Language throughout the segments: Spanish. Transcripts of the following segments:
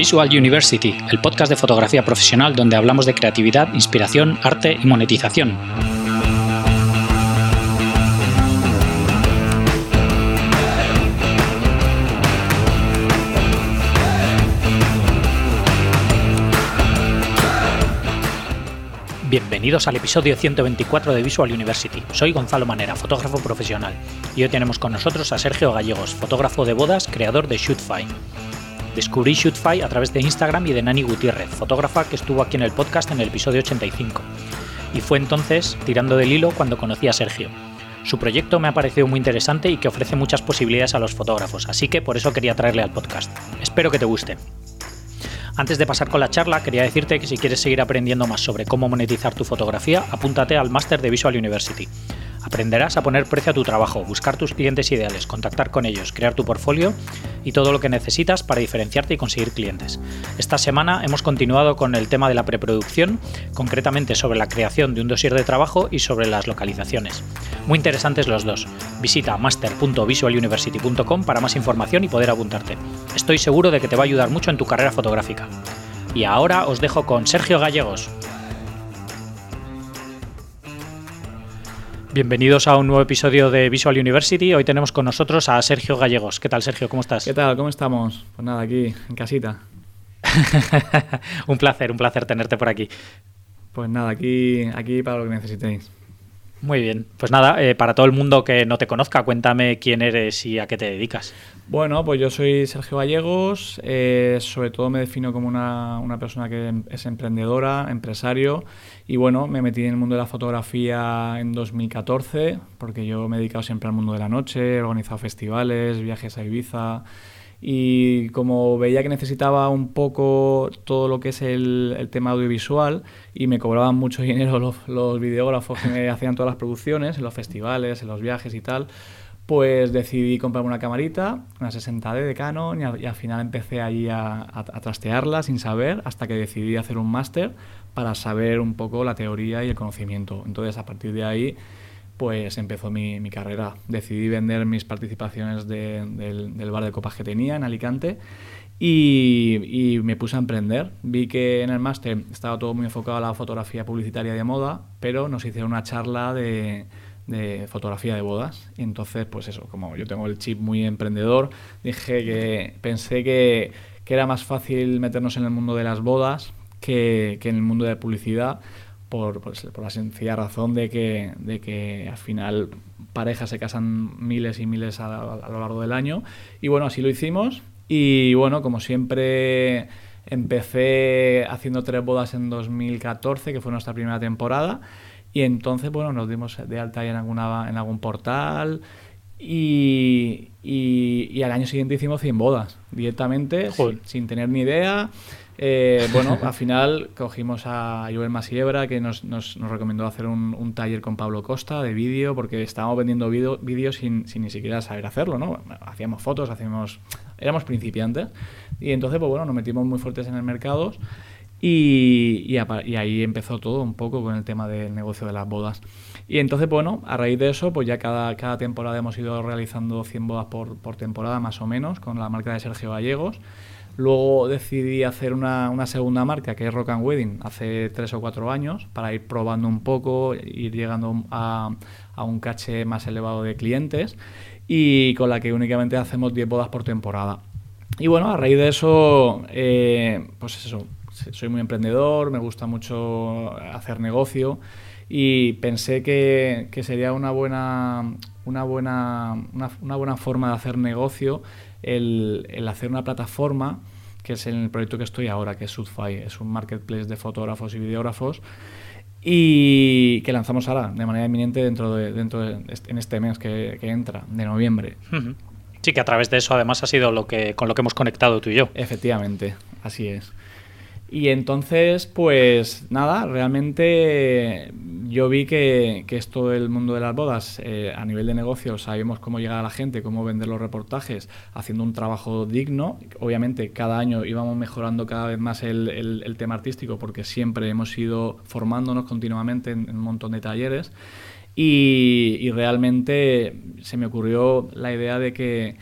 Visual University, el podcast de fotografía profesional donde hablamos de creatividad, inspiración, arte y monetización. Bienvenidos al episodio 124 de Visual University. Soy Gonzalo Manera, fotógrafo profesional, y hoy tenemos con nosotros a Sergio Gallegos, fotógrafo de bodas, creador de Shootfy. Descubrí Shootfy a través de Instagram y de Nani Gutiérrez, fotógrafa que estuvo aquí en el podcast en el episodio 85. Y fue entonces, tirando del hilo, cuando conocí a Sergio. Su proyecto me ha parecido muy interesante y que ofrece muchas posibilidades a los fotógrafos, así que por eso quería traerle al podcast. Espero que te guste. Antes de pasar con la charla, quería decirte que si quieres seguir aprendiendo más sobre cómo monetizar tu fotografía, apúntate al máster de Visual University. Aprenderás a poner precio a tu trabajo, buscar tus clientes ideales, contactar con ellos, crear tu portfolio y todo lo que necesitas para diferenciarte y conseguir clientes. Esta semana hemos continuado con el tema de la preproducción, concretamente sobre la creación de un dossier de trabajo y sobre las localizaciones. Muy interesantes los dos. Visita master.visualuniversity.com para más información y poder apuntarte. Estoy seguro de que te va a ayudar mucho en tu carrera fotográfica. Y ahora os dejo con Sergio Gallegos. Bienvenidos a un nuevo episodio de Visual University. Hoy tenemos con nosotros a Sergio Gallegos. ¿Qué tal, Sergio? ¿Cómo estás? ¿Qué tal? ¿Cómo estamos? Pues nada, aquí, en casita. un placer, un placer tenerte por aquí. Pues nada, aquí, aquí para lo que necesitéis. Muy bien, pues nada, eh, para todo el mundo que no te conozca, cuéntame quién eres y a qué te dedicas. Bueno, pues yo soy Sergio Gallegos, eh, sobre todo me defino como una, una, persona que es emprendedora, empresario, y bueno, me metí en el mundo de la fotografía en 2014, porque yo me he dedicado siempre al mundo de la noche, he organizado festivales, viajes a Ibiza, y como veía que necesitaba un poco todo lo que es el, tema audiovisual y me cobraban mucho dinero los, los, videógrafos que me hacían todas las producciones, en los festivales, en los viajes y tal, pues decidí comprarme una camarita, una 60D de Canon y, al final empecé allí a, a, trastearla sin saber hasta que decidí hacer un máster para saber un poco la teoría y el conocimiento. Entonces a partir de ahí pues empezó mi, carrera. Decidí vender mis participaciones del, bar de copas que tenía en Alicante y, me puse a emprender. Vi que en el máster estaba todo muy enfocado a la fotografía publicitaria de moda, pero nos hicieron una charla de, fotografía de bodas. Entonces, pues eso, como yo tengo el chip muy emprendedor, dije que pensé que, era más fácil meternos en el mundo de las bodas que, que en el mundo de publicidad por, pues, por, la sencilla razón de que, de que al final parejas se casan miles y miles a, a, lo largo del año. Y bueno, así lo hicimos. Y bueno, como siempre, empecé haciendo tres bodas en 2014, que fue nuestra primera temporada. Y entonces, bueno, nos dimos de alta en, alguna, en algún portal. Y, y, y, al año siguiente hicimos 100 bodas directamente, sin, sin, tener ni idea. Eh, bueno, al final cogimos a Joel Masiebra, que nos, nos, nos recomendó hacer un, un, taller con Pablo Costa de vídeo, porque estábamos vendiendo vídeos sin, sin, ni siquiera saber hacerlo, ¿no? Hacíamos fotos, hacíamos... éramos principiantes. Y entonces, pues bueno, nos metimos muy fuertes en el mercado y, y, a, y ahí empezó todo un poco con el tema del negocio de las bodas. Y entonces, bueno, a raíz de eso, pues ya cada, cada temporada hemos ido realizando 100 bodas por, por temporada, más o menos, con la marca de Sergio Gallegos. Luego decidí hacer una, segunda marca que es Rock and Wedding hace tres o cuatro años para ir probando un poco, ir llegando a, un caché más elevado de clientes y con la que únicamente hacemos 10 bodas por temporada. Y bueno, a raíz de eso, eh, pues eso, soy muy emprendedor, me gusta mucho hacer negocio y pensé que, sería una buena, una, buena, una buena forma de hacer negocio el, el, hacer una plataforma, que es el proyecto que estoy ahora, que es Sudfy, es un marketplace de fotógrafos y videógrafos, y que lanzamos ahora de manera inminente dentro de, dentro de, en este mes que, que entra, de noviembre. Uh -huh. Sí, que a través de eso además ha sido lo que, con lo que hemos conectado tú y yo. Efectivamente, así es. Y entonces, pues nada, realmente yo vi que, que esto del mundo de las bodas, eh, a nivel de negocio, sabemos cómo llegar a la gente, cómo vender los reportajes, haciendo un trabajo digno. Obviamente, cada año íbamos mejorando cada vez más el, el, tema artístico, porque siempre hemos ido formándonos continuamente en, en un montón de talleres. Y, y realmente se me ocurrió la idea de que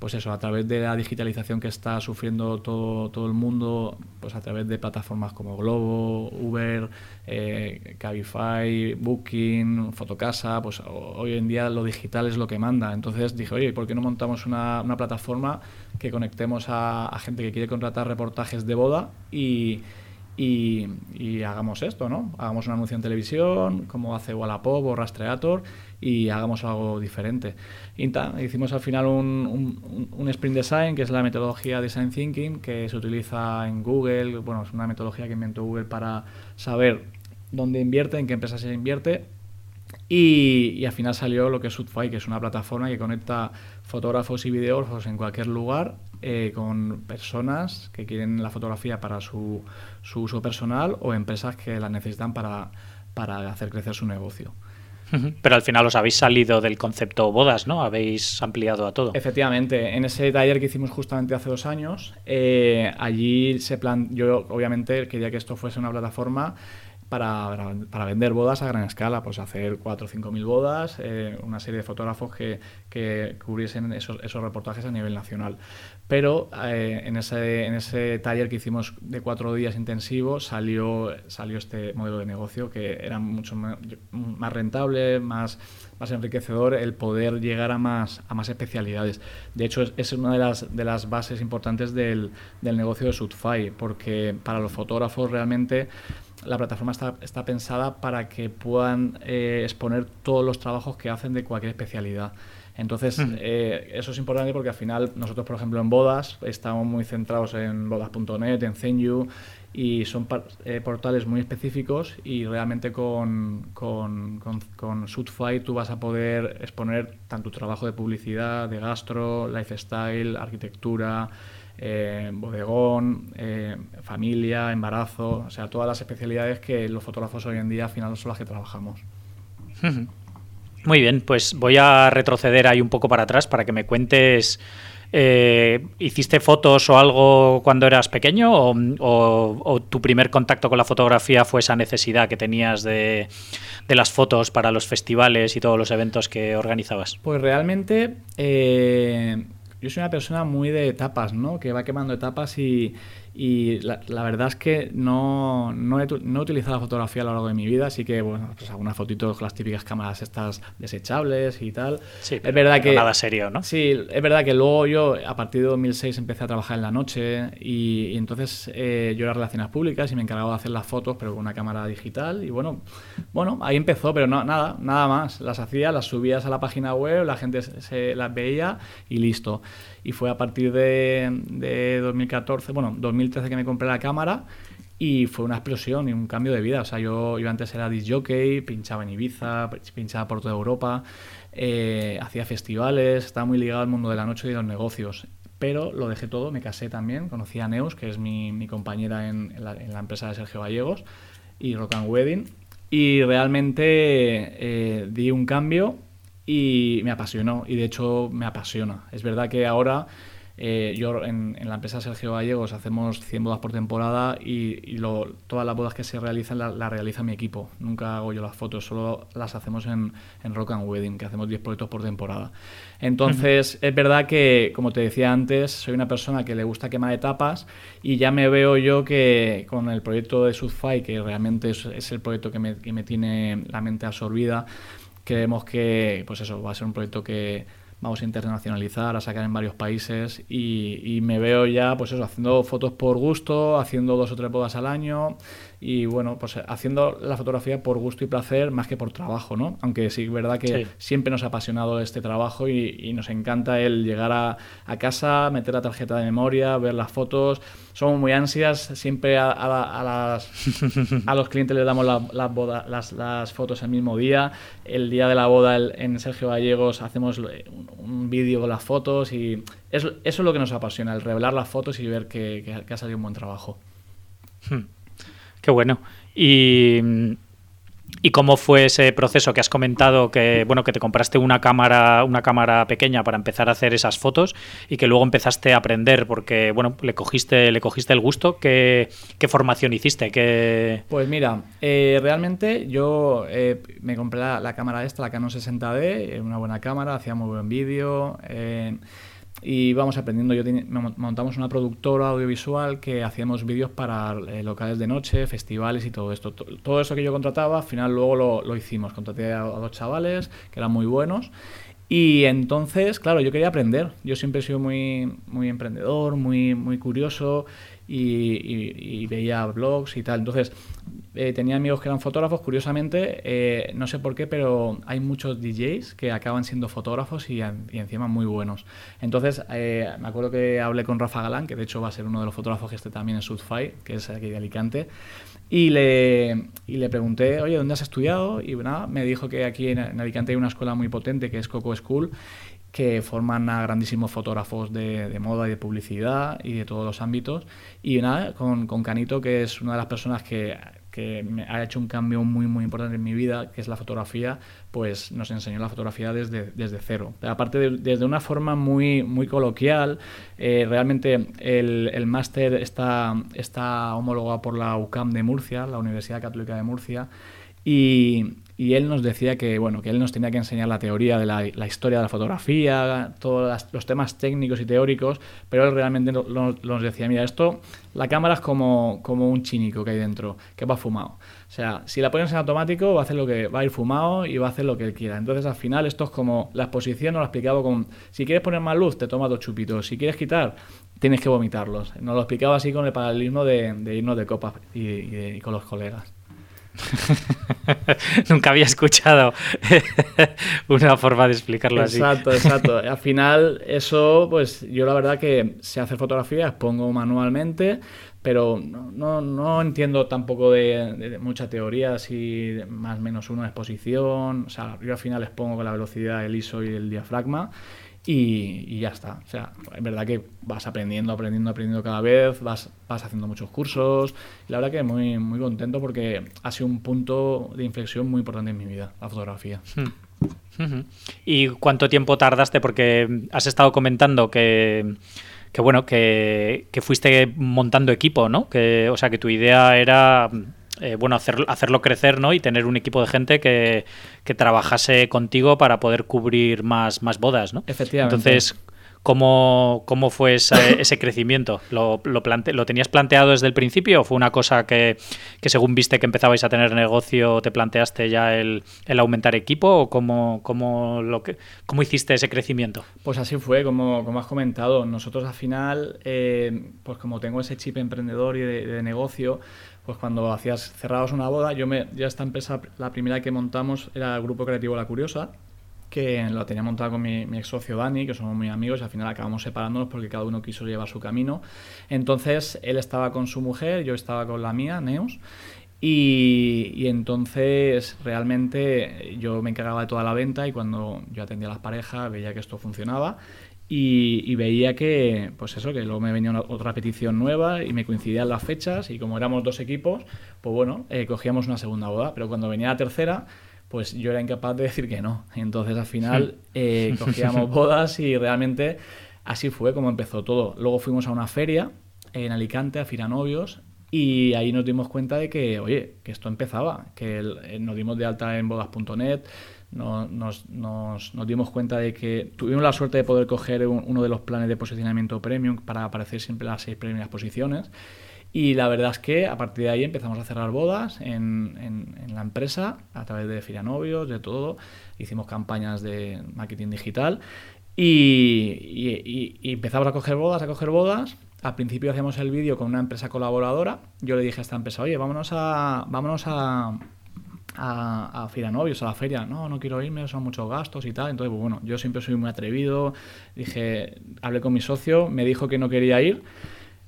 pues eso, a través de la digitalización que está sufriendo todo, todo el mundo, pues a través de plataformas como Globo, Uber, eh, Cabify, Booking, Fotocasa, pues hoy en día lo digital es lo que manda. Entonces dije, oye, ¿por qué no montamos una, una plataforma que conectemos a, gente que quiere contratar reportajes de boda y, y, hagamos esto, ¿no? Hagamos un anuncio en televisión, como hace Wallapop o Rastreator, y hagamos algo diferente. hicimos al final un, un, sprint design, que es la metodología design thinking, que se utiliza en Google, bueno, es una metodología que inventó Google para saber dónde invierte, en qué empresas se invierte, y, al final salió lo que es Sudfy, que es una plataforma que conecta fotógrafos y videógrafos en cualquier lugar eh, con personas que quieren la fotografía para su, su, uso personal o empresas que la necesitan para, para hacer crecer su negocio. Pero al final os habéis salido del concepto bodas, ¿no? Habéis ampliado a todo. Efectivamente, en ese taller que hicimos justamente hace dos años, eh, allí se plan yo obviamente quería que esto fuese una plataforma para, para, vender bodas a gran escala, pues hacer 4 o 5 mil bodas, eh, una serie de fotógrafos que, que cubriesen esos, esos, reportajes a nivel nacional. Pero eh, en, ese, en ese taller que hicimos de cuatro días intensivos salió, salió este modelo de negocio que era mucho más, rentable, más, más enriquecedor el poder llegar a más, a más especialidades. De hecho, es, es una de las, de las bases importantes del, del negocio de Sudfy, porque para los fotógrafos realmente la plataforma está, está pensada para que puedan eh, exponer todos los trabajos que hacen de cualquier especialidad. Entonces, eh, eso es importante porque al final nosotros, por ejemplo, en bodas, estamos muy centrados en bodas.net, en Zenyu, y son eh, portales muy específicos y realmente con, con, con, con tú vas a poder exponer tanto tu trabajo de publicidad, de gastro, lifestyle, arquitectura, eh, bodegón, eh, familia, embarazo, o sea, todas las especialidades que los fotógrafos hoy en día al final son las que trabajamos. Muy bien, pues voy a retroceder ahí un poco para atrás para que me cuentes, eh, ¿hiciste fotos o algo cuando eras pequeño o, tu primer contacto con la fotografía fue esa necesidad que tenías de, de, las fotos para los festivales y todos los eventos que organizabas? Pues realmente yo soy una persona muy de etapas, ¿no? Que va quemando etapas y, y la, verdad es que no, no, he, no, he, utilizado la fotografía a lo largo de mi vida, así que, bueno, pues algunas fotitos con las típicas cámaras estas desechables y tal. Sí, es verdad que... Nada serio, ¿no? Sí, es verdad que luego yo, a partir de 2006, empecé a trabajar en la noche y, entonces eh, yo era relaciones públicas y me encargaba de hacer las fotos, pero con una cámara digital y bueno, bueno, ahí empezó, pero no, nada, nada más. Las hacía, las subías a la página web, la gente se las veía y listo y fue a partir de, de 2014, bueno, 2013 que me compré la cámara y fue una explosión y un cambio de vida. O sea, yo, yo antes era disc jockey, pinchaba en Ibiza, pinchaba por toda Europa, eh, hacía festivales, estaba muy ligado al mundo de la noche y de los negocios. Pero lo dejé todo, me casé también, conocí a Neus, que es mi, mi compañera en, la, en, la, empresa de Sergio Gallegos, y Rock and Wedding. Y realmente eh, di un cambio y me apasionó y de hecho me apasiona. Es verdad que ahora eh, yo en, la empresa Sergio Gallegos hacemos 100 bodas por temporada y, lo, todas las bodas que se realizan las la realiza mi equipo. Nunca hago yo las fotos, solo las hacemos en, en Rock and Wedding, que hacemos 10 proyectos por temporada. Entonces, es verdad que, como te decía antes, soy una persona que le gusta quemar etapas y ya me veo yo que con el proyecto de Sudfy, que realmente es, es el proyecto que me, que me tiene la mente absorbida, Creemos que pues eso va a ser un proyecto que vamos a internacionalizar, a sacar en varios países y, me veo ya pues eso, haciendo fotos por gusto, haciendo dos o tres bodas al año y bueno, pues haciendo la fotografía por gusto y placer más que por trabajo, ¿no? Aunque sí, es verdad que siempre nos ha apasionado este trabajo y, nos encanta el llegar a, a, casa, meter la tarjeta de memoria, ver las fotos. Somos muy ansias, siempre a, a, las, a los clientes les damos la, las, las, fotos el mismo día. El día de la boda en Sergio Gallegos hacemos un, vídeo con las fotos y eso, eso, es lo que nos apasiona, el revelar las fotos y ver que, que ha salido un buen trabajo. Hmm. Qué bueno. Y, ¿Y cómo fue ese proceso que has comentado que bueno que te compraste una cámara una cámara pequeña para empezar a hacer esas fotos y que luego empezaste a aprender porque bueno le cogiste le cogiste el gusto. Qué, qué formación hiciste ¿Qué... pues mira eh, realmente yo eh, me compré la, cámara esta la Canon 60D una buena cámara hacía muy buen vídeo eh, y vamos aprendiendo. Yo montamos una productora audiovisual que hacíamos vídeos para eh, locales de noche, festivales y todo esto. Todo eso que yo contrataba, al final luego lo, lo hicimos. Contraté a, a dos chavales que eran muy buenos y entonces, claro, yo quería aprender. Yo siempre he sido muy, muy emprendedor, muy, muy curioso y, veía blogs y tal. Entonces, eh, tenía amigos que eran fotógrafos, curiosamente, eh, no sé por qué, pero hay muchos DJs que acaban siendo fotógrafos y, encima muy buenos. Entonces, eh, me acuerdo que hablé con Rafa Galán, que de hecho va a ser uno de los fotógrafos que esté también en Sudfy, que es aquí de Alicante, y le, y le pregunté, oye, ¿dónde has estudiado? Y nada, me dijo que aquí en, Alicante hay una escuela muy potente que es Coco School, que forman a grandísimos fotógrafos de, de, moda y de publicidad y de todos los ámbitos. Y nada, con, con Canito, que es una de las personas que que ha hecho un cambio muy muy importante en mi vida, que es la fotografía, pues nos enseñó la fotografía desde, desde cero. Aparte de, desde una forma muy, muy coloquial, eh, realmente el, el máster está, está homologado por la UCAM de Murcia, la Universidad Católica de Murcia, y, y él nos decía que, bueno, que él nos tenía que enseñar la teoría de la, historia de la fotografía, todos los temas técnicos y teóricos, pero él realmente nos decía, mira, esto, la cámara es como, como un chinico que hay dentro, que va fumado. O sea, si la pones en automático, va a hacer lo que va a ir fumado y va a hacer lo que él quiera. Entonces, al final, esto es como la exposición, nos lo ha explicado con, si quieres poner más luz, te tomas dos chupitos, si quieres quitar, tienes que vomitarlos. Nos lo explicaba así con el paralelismo de, irnos de copas y con los colegas. Nunca había escuchado una forma de explicarlo así. Exacto, exacto. Al final, eso, pues yo la verdad que sé hacer fotografías, pongo manualmente, pero no, no, entiendo tampoco de, de, mucha teoría, si más o menos una exposición. O sea, yo al final les pongo con la velocidad, el ISO y el diafragma y, ya está. O sea, es verdad que vas aprendiendo, aprendiendo, aprendiendo cada vez, vas, vas haciendo muchos cursos. Y la verdad que muy, muy contento porque ha sido un punto de inflexión muy importante en mi vida, la fotografía. Hmm. ¿Y cuánto tiempo tardaste? Porque has estado comentando que, que bueno, que, que, fuiste montando equipo, ¿no? Que, o sea, que tu idea era eh, bueno, hacerlo crecer, ¿no? Y tener un equipo de gente que, trabajase contigo para poder cubrir más, más bodas, ¿no? Efectivamente. Entonces, ¿Cómo, cómo fue ese, crecimiento? ¿Lo, lo, ¿Lo, tenías planteado desde el principio o fue una cosa que, según viste que empezabais a tener negocio te planteaste ya el, aumentar equipo o cómo, cómo, lo que, cómo hiciste ese crecimiento? Pues así fue, como, como has comentado. Nosotros al final, eh, pues como tengo ese chip emprendedor y de negocio, pues cuando hacías cerrados una boda, yo me, ya esta empresa, la primera que montamos era el Grupo Creativo La Curiosa, que lo tenía montado con mi, ex socio Dani, que somos muy amigos, y al final acabamos separándonos porque cada uno quiso llevar su camino. Entonces él estaba con su mujer, yo estaba con la mía, Neus, y, y, entonces realmente yo me encargaba de toda la venta y cuando yo atendía a las parejas veía que esto funcionaba y, veía que, pues eso, que luego me venía otra petición nueva y me coincidían las fechas y como éramos dos equipos, pues bueno, eh, cogíamos una segunda boda, pero cuando venía la tercera, pues yo era incapaz de decir que no. Entonces al final eh, cogíamos bodas y realmente así fue como empezó todo. Luego fuimos a una feria en Alicante, a Firanovios, y ahí nos dimos cuenta de que, oye, que esto empezaba, que eh, nos dimos de alta en bodas.net, nos, nos, nos, dimos cuenta de que tuvimos la suerte de poder coger uno de los planes de posicionamiento premium para aparecer siempre las seis primeras posiciones. Y la verdad es que a partir de ahí empezamos a cerrar bodas en, en, la empresa a través de Firianovios, de todo. Hicimos campañas de marketing digital y, y, y, empezamos a coger bodas, a coger bodas. Al principio hacíamos el vídeo con una empresa colaboradora. Yo le dije a esta empresa, oye, vámonos a, vámonos a, a, a novios a la feria. No, no quiero irme, son muchos gastos y tal. Entonces, pues, bueno, yo siempre soy muy atrevido. Dije, hablé con mi socio, me dijo que no quería ir.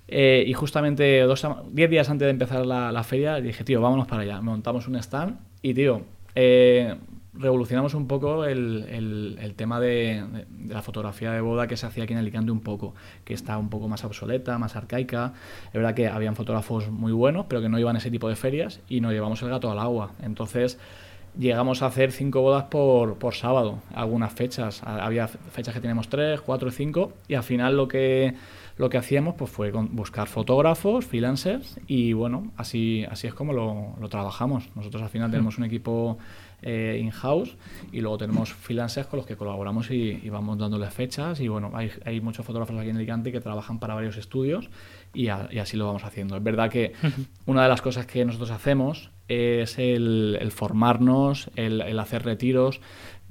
Eh, y justamente 10 días antes de empezar la, la, feria, dije, tío, vámonos para allá. Montamos un stand y, tío, eh, revolucionamos un poco el, el, tema de, la fotografía de boda que se hacía aquí en Alicante un poco, que está un poco más obsoleta, más arcaica. Es verdad que habían fotógrafos muy buenos, pero que no iban a ese tipo de ferias y nos llevamos el gato al agua. Entonces llegamos a hacer cinco bodas por, por sábado, algunas fechas. Había fechas que teníamos tres, cuatro, cinco y al final lo que lo que hacíamos pues fue buscar fotógrafos, freelancers y bueno, así, así es como lo, lo trabajamos. Nosotros al final tenemos un equipo eh, in-house y luego tenemos freelancers con los que colaboramos y, vamos dándoles fechas y bueno, hay, hay, muchos fotógrafos aquí en Alicante que trabajan para varios estudios y, así lo vamos haciendo. Es verdad que una de las cosas que nosotros hacemos es el, formarnos, el, el, hacer retiros,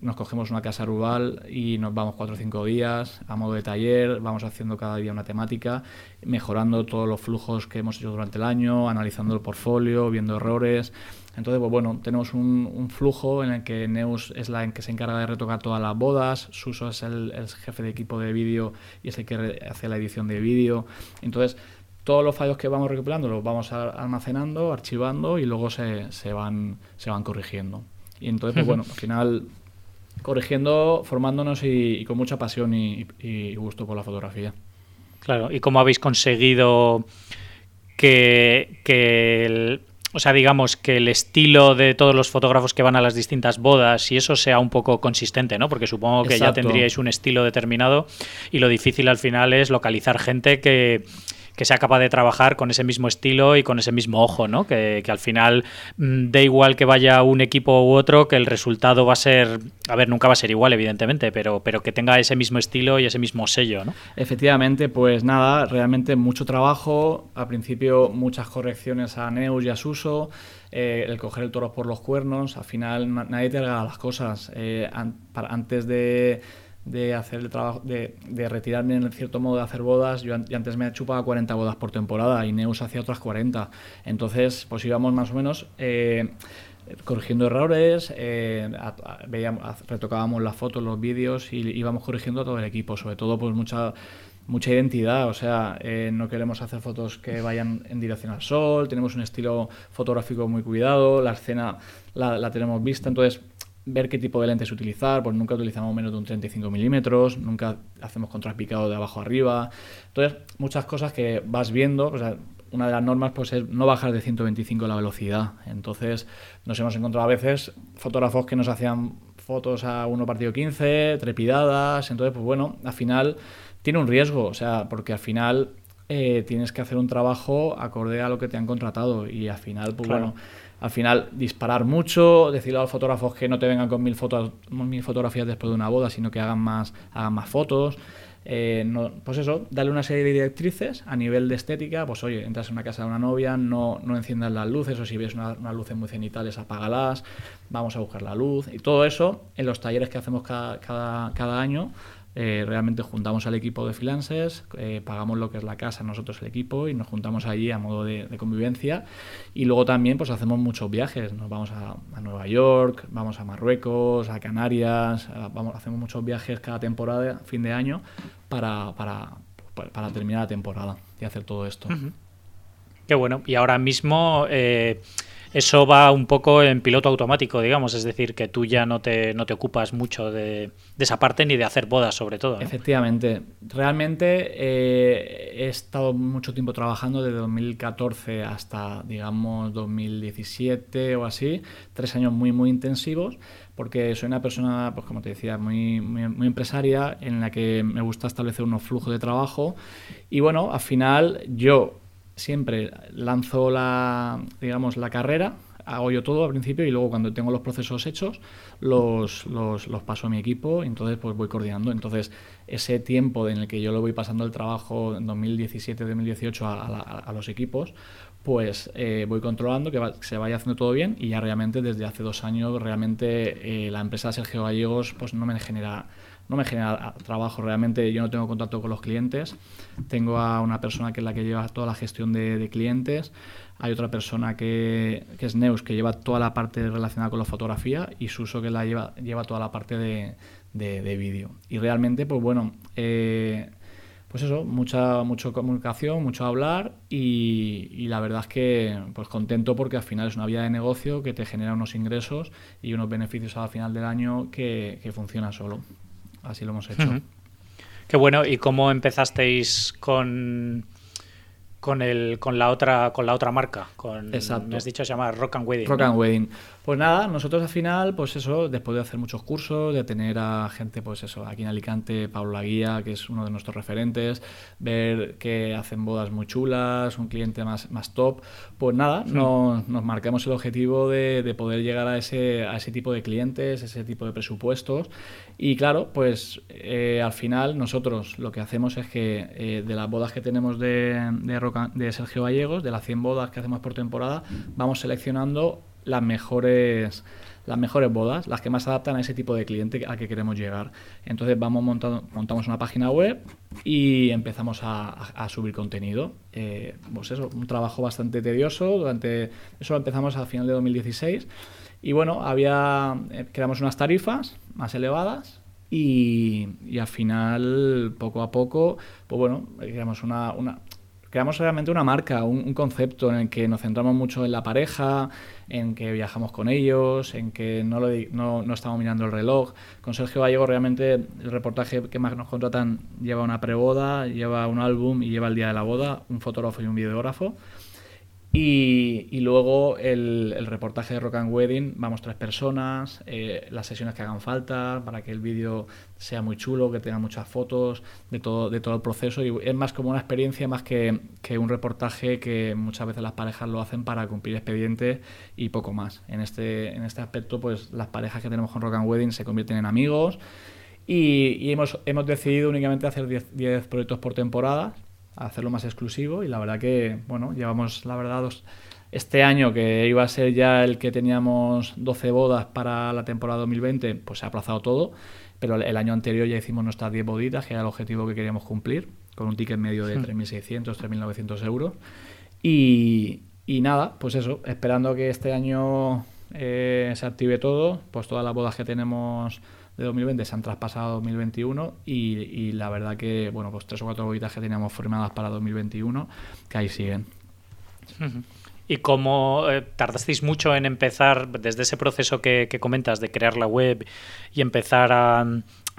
nos cogemos una casa rural y nos vamos cuatro o cinco días a modo de taller, vamos haciendo cada día una temática, mejorando todos los flujos que hemos hecho durante el año, analizando el portfolio, viendo errores. Entonces, pues bueno, tenemos un, flujo en el que Neus es la en que se encarga de retocar todas las bodas, Suso es el, jefe de equipo de vídeo y es el que hace la edición de vídeo. Entonces, todos los fallos que vamos recuperando los vamos almacenando, archivando y luego se, se, van, se van corrigiendo. Y entonces, pues bueno, al final corrigiendo, formándonos y, con mucha pasión y, gusto por la fotografía. Claro, ¿y cómo habéis conseguido que, el, o sea, digamos que el estilo de todos los fotógrafos que van a las distintas bodas y eso sea un poco consistente, ¿no? Porque supongo que ya tendríais un estilo determinado y lo difícil al final es localizar gente que, que sea capaz de trabajar con ese mismo estilo y con ese mismo ojo, ¿no? Que, al final mm, da igual que vaya un equipo u otro, que el resultado va a ser, a ver, nunca va a ser igual, evidentemente, pero, pero que tenga ese mismo estilo y ese mismo sello, ¿no? Efectivamente, pues nada, realmente mucho trabajo, al principio muchas correcciones a Neus y a Suso, eh, el coger el toro por los cuernos, al final nadie te regala las cosas. Eh, antes de de hacer el trabajo, de, de, retirarme en cierto modo de hacer bodas. Yo, antes me chupaba 40 bodas por temporada y Neus hacía otras 40. Entonces, pues íbamos más o menos eh, corrigiendo errores, eh, veíamos, retocábamos las fotos, los vídeos y íbamos corrigiendo a todo el equipo. Sobre todo, pues mucha mucha identidad, o sea, eh, no queremos hacer fotos que vayan en dirección al sol, tenemos un estilo fotográfico muy cuidado, la escena la, la tenemos vista, entonces ver qué tipo de lentes utilizar, pues nunca utilizamos menos de un 35 milímetros, nunca hacemos contrapicado de abajo arriba. Entonces, muchas cosas que vas viendo, o sea, una de las normas pues es no bajar de 125 la velocidad. Entonces, nos hemos encontrado a veces fotógrafos que nos hacían fotos a uno partido 15, trepidadas, entonces, pues bueno, al final tiene un riesgo, o sea, porque al final eh, tienes que hacer un trabajo acorde a lo que te han contratado y al final, pues bueno al final disparar mucho, decirle a los fotógrafos que no te vengan con mil, fotos, mil fotografías después de una boda, sino que hagan más, hagan más fotos. Eh, pues eso, darle una serie de directrices a nivel de estética, pues oye, entras en una casa de una novia, no, no enciendas las luces o si ves unas una luces muy cenitales, apágalas, vamos a buscar la luz y todo eso en los talleres que hacemos cada, cada, cada año eh, realmente juntamos al equipo de freelancers, eh, pagamos lo que es la casa, nosotros el equipo, y nos juntamos allí a modo de, convivencia. Y luego también pues hacemos muchos viajes, nos vamos a, Nueva York, vamos a Marruecos, a Canarias, vamos, hacemos muchos viajes cada temporada, fin de año, para, para, para terminar la temporada y hacer todo esto. Qué bueno. Y ahora mismo... Eh eso va un poco en piloto automático, digamos, es decir, que tú ya no te, no te ocupas mucho de, esa parte ni de hacer bodas, sobre todo. Efectivamente. Realmente eh, he estado mucho tiempo trabajando desde 2014 hasta, digamos, 2017 o así, tres años muy, muy intensivos, porque soy una persona, pues como te decía, muy, muy, muy empresaria, en la que me gusta establecer unos flujos de trabajo. Y bueno, al final yo siempre lanzo la, digamos, la carrera, hago yo todo al principio y luego cuando tengo los procesos hechos los, los, paso a mi equipo y entonces pues voy coordinando. Entonces ese tiempo en el que yo le voy pasando el trabajo en 2017-2018 a, los equipos, pues eh, voy controlando que, se vaya haciendo todo bien y ya realmente desde hace dos años realmente eh, la empresa Sergio Gallegos pues no me genera no me genera trabajo. Realmente yo no tengo contacto con los clientes. Tengo a una persona que es la que lleva toda la gestión de, clientes. Hay otra persona que, es Neus, que lleva toda la parte relacionada con la fotografía y Suso, que la lleva, lleva toda la parte de, de, vídeo. Y realmente, pues bueno, eh, pues eso, mucha, mucha comunicación, mucho hablar y, la verdad es que pues contento porque al final es una vía de negocio que te genera unos ingresos y unos beneficios al final del año que, que funciona solo así lo hemos hecho. Qué bueno. ¿Y cómo empezasteis con, con, el, con, la, otra, con la otra marca? Con, Exacto. Me has dicho se llama Rock and Wedding. Rock and Wedding. Pues nada, nosotros al final, pues eso, después de hacer muchos cursos, de tener a gente, pues eso, aquí en Alicante, Pablo Laguía, que es uno de nuestros referentes, ver que hacen bodas muy chulas, un cliente más, más top, pues nada, nos, nos marcamos el objetivo de, de, poder llegar a ese, a ese tipo de clientes, ese tipo de presupuestos. Y claro, pues eh, al final nosotros lo que hacemos es que eh, de las bodas que tenemos de, de, de Sergio Gallegos, de las 100 bodas que hacemos por temporada, vamos seleccionando las mejores las mejores bodas, las que más adaptan a ese tipo de cliente al que queremos llegar. Entonces vamos montando, montamos una página web y empezamos a, subir contenido. Eh, pues eso, un trabajo bastante tedioso. Durante eso lo empezamos al final de 2016 y bueno, había eh, creamos unas tarifas más elevadas y, y, al final poco a poco, pues bueno, creamos una, una creamos realmente una marca, un, concepto en el que nos centramos mucho en la pareja, en que viajamos con ellos, en que no, no, estamos mirando el reloj. Con Sergio Gallego realmente el reportaje que más nos contratan lleva una preboda, lleva un álbum y lleva el día de la boda, un fotógrafo y un videógrafo. Y, luego el, reportaje de Rock and Wedding, vamos tres personas, eh, las sesiones que hagan falta para que el vídeo sea muy chulo, que tenga muchas fotos de todo, de todo el proceso. Y es más como una experiencia más que, que un reportaje que muchas veces las parejas lo hacen para cumplir expedientes y poco más. En este, en este aspecto, pues las parejas que tenemos con Rock and Wedding se convierten en amigos. Y, y hemos, hemos decidido únicamente hacer 10 proyectos por temporada hacerlo más exclusivo y la verdad que, bueno, llevamos, la verdad, este año que iba a ser ya el que teníamos 12 bodas para la temporada 2020, pues se ha aplazado todo, pero el año anterior ya hicimos nuestras 10 boditas, que era el objetivo que queríamos cumplir, con un ticket medio de 3.600, 3.900 euros. Y, y nada, pues eso, esperando que este año eh, se active todo, pues todas las bodas que tenemos de 2020 se han traspasado a 2021 y, la verdad que, bueno, pues tres o cuatro bolitas que teníamos formadas para 2021, que ahí siguen. ¿Y cómo eh, tardasteis mucho en empezar, desde ese proceso que, comentas de crear la web y empezar a,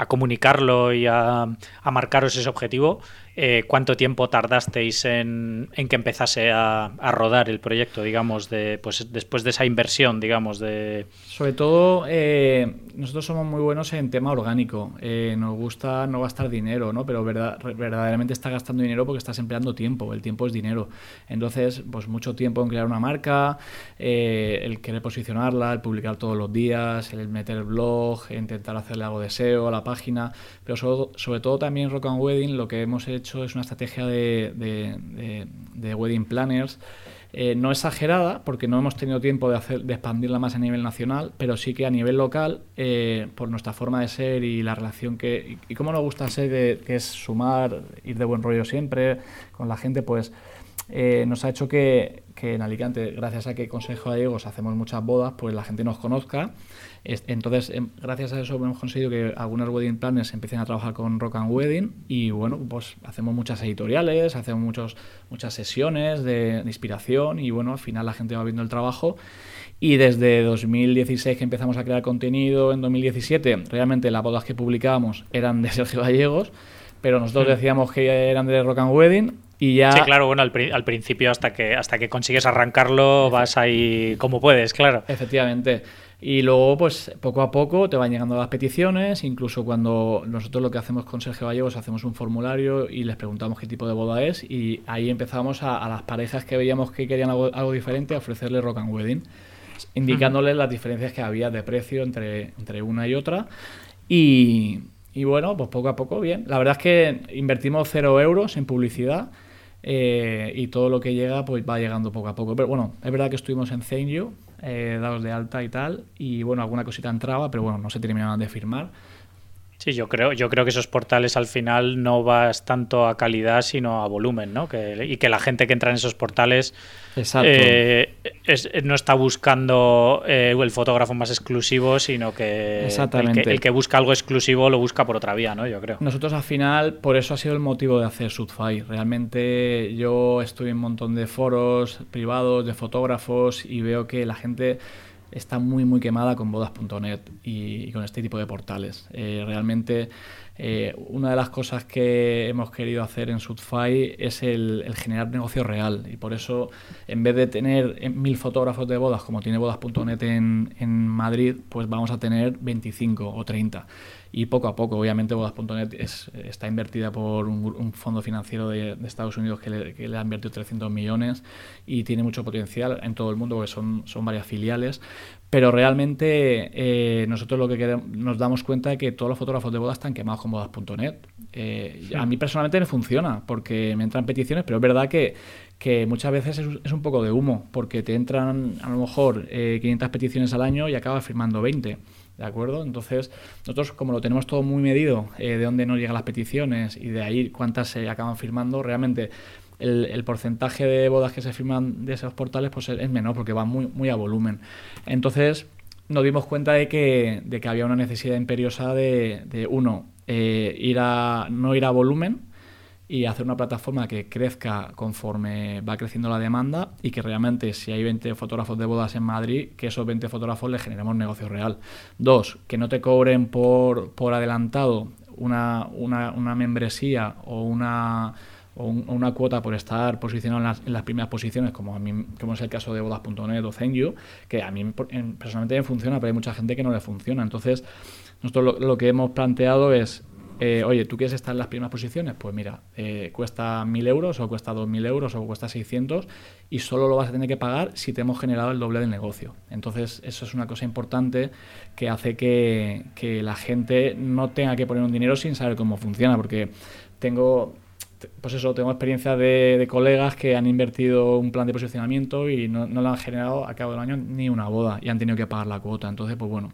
comunicarlo y a, a, marcaros ese objetivo? Eh, ¿Cuánto tiempo tardasteis en, que empezase a, rodar el proyecto, digamos, de, pues, después de esa inversión, digamos, de... Sobre todo, eh, nosotros somos muy buenos en tema orgánico. Eh, nos gusta no gastar dinero, ¿no? Pero verdad, verdaderamente está gastando dinero porque estás empleando tiempo. El tiempo es dinero. Entonces, pues mucho tiempo en crear una marca, el querer posicionarla, el publicar todos los días, el meter el blog, intentar hacerle algo de SEO a la página. Pero sobre, sobre todo también Rock and Wedding lo que hemos hecho hecho es una estrategia de, wedding planners. Eh, no exagerada, porque no hemos tenido tiempo de, hacer, de expandirla más a nivel nacional, pero sí que a nivel local, eh, por nuestra forma de ser y la relación que. y, cómo nos gusta ser, que es sumar, ir de buen rollo siempre con la gente, pues eh, nos ha hecho que, que, en Alicante, gracias a que Consejo Gallegos hacemos muchas bodas, pues la gente nos conozca entonces, em, gracias a eso hemos conseguido que algunos wedding planners empiecen a trabajar con Rock and Wedding y bueno, pues hacemos muchas editoriales, hacemos muchos, muchas sesiones de, inspiración y bueno, al final la gente va viendo el trabajo y desde 2016 que empezamos a crear contenido, en 2017 realmente las bodas que publicábamos eran de Sergio Gallegos, pero nosotros hmm. decíamos que eran de Rock and Wedding y ya... Sí, claro, bueno, al, al, principio hasta que, hasta que consigues arrancarlo vas ahí como puedes, claro. Efectivamente. Y luego, pues poco a poco te van llegando las peticiones, incluso cuando nosotros lo que hacemos con Sergio Gallegos, hacemos un formulario y les preguntamos qué tipo de boda es y ahí empezamos a, las parejas que veíamos que querían algo, diferente a ofrecerle Rock and Wedding, indicándoles las diferencias que había de precio entre, entre una y otra. Y, y bueno, pues poco a poco, bien. La verdad es que invertimos cero euros en publicidad eh, y todo lo que llega pues va llegando poco a poco. Pero bueno, es verdad que estuvimos en Zenju, eh, dados de alta y tal, y bueno, alguna cosita entraba, pero bueno, no se terminaban de firmar. Sí, yo creo, yo creo que esos portales al final no vas tanto a calidad, sino a volumen, ¿no? Que, y que la gente que entra en esos portales eh, no está buscando eh, el fotógrafo más exclusivo, sino que el, que busca algo exclusivo lo busca por otra vía, ¿no? Yo creo. Nosotros al final, por eso ha sido el motivo de hacer Sudfy. Realmente yo estoy en un montón de foros privados de fotógrafos y veo que la gente está muy muy quemada con bodas.net y, con este tipo de portales. Eh, realmente Eh, una de las cosas que hemos querido hacer en Sudfy es el, generar negocio real y por eso en vez de tener mil fotógrafos de bodas como tiene bodas.net en, en Madrid, pues vamos a tener 25 o 30 y poco a poco, obviamente, Bodas.net está invertida por un, fondo financiero de, Estados Unidos que le, ha invertido 300 millones y tiene mucho potencial en todo el mundo porque son, son varias filiales. Pero realmente eh, nosotros lo que queremos, nos damos cuenta de que todos los fotógrafos de bodas están quemados con bodas.net. Eh, a mí personalmente me funciona porque me entran peticiones, pero es verdad que, que muchas veces es, un poco de humo porque te entran a lo mejor 500 eh, peticiones al año y acabas firmando 20. ¿De acuerdo? Entonces, nosotros como lo tenemos todo muy medido, eh, de dónde nos llegan las peticiones y de ahí cuántas se acaban firmando, realmente el, porcentaje de bodas que se firman de esos portales pues es menor porque va muy, muy a volumen. Entonces, nos dimos cuenta de que, de que había una necesidad imperiosa de, uno, eh, ir a, no ir a volumen, y hacer una plataforma que crezca conforme va creciendo la demanda y que realmente si hay 20 fotógrafos de bodas en Madrid, que esos 20 fotógrafos les generemos negocio real. Dos, que no te cobren por, por adelantado una, una, una membresía o una o, una cuota por estar posicionado en las, en las, primeras posiciones, como a mí, como es el caso de bodas.net o Zenyu, que a mí personalmente me funciona, pero hay mucha gente que no le funciona. Entonces, nosotros lo que hemos planteado es eh, oye, ¿tú quieres estar en las primeras posiciones? Pues mira, eh, cuesta 1.000 euros o cuesta 2.000 euros o cuesta 600 y solo lo vas a tener que pagar si te hemos generado el doble del negocio. Entonces, eso es una cosa importante que hace que, la gente no tenga que poner un dinero sin saber cómo funciona, porque tengo pues eso, tengo experiencia de, colegas que han invertido un plan de posicionamiento y no, no le han generado a cabo del año ni una boda y han tenido que pagar la cuota. Entonces, pues bueno,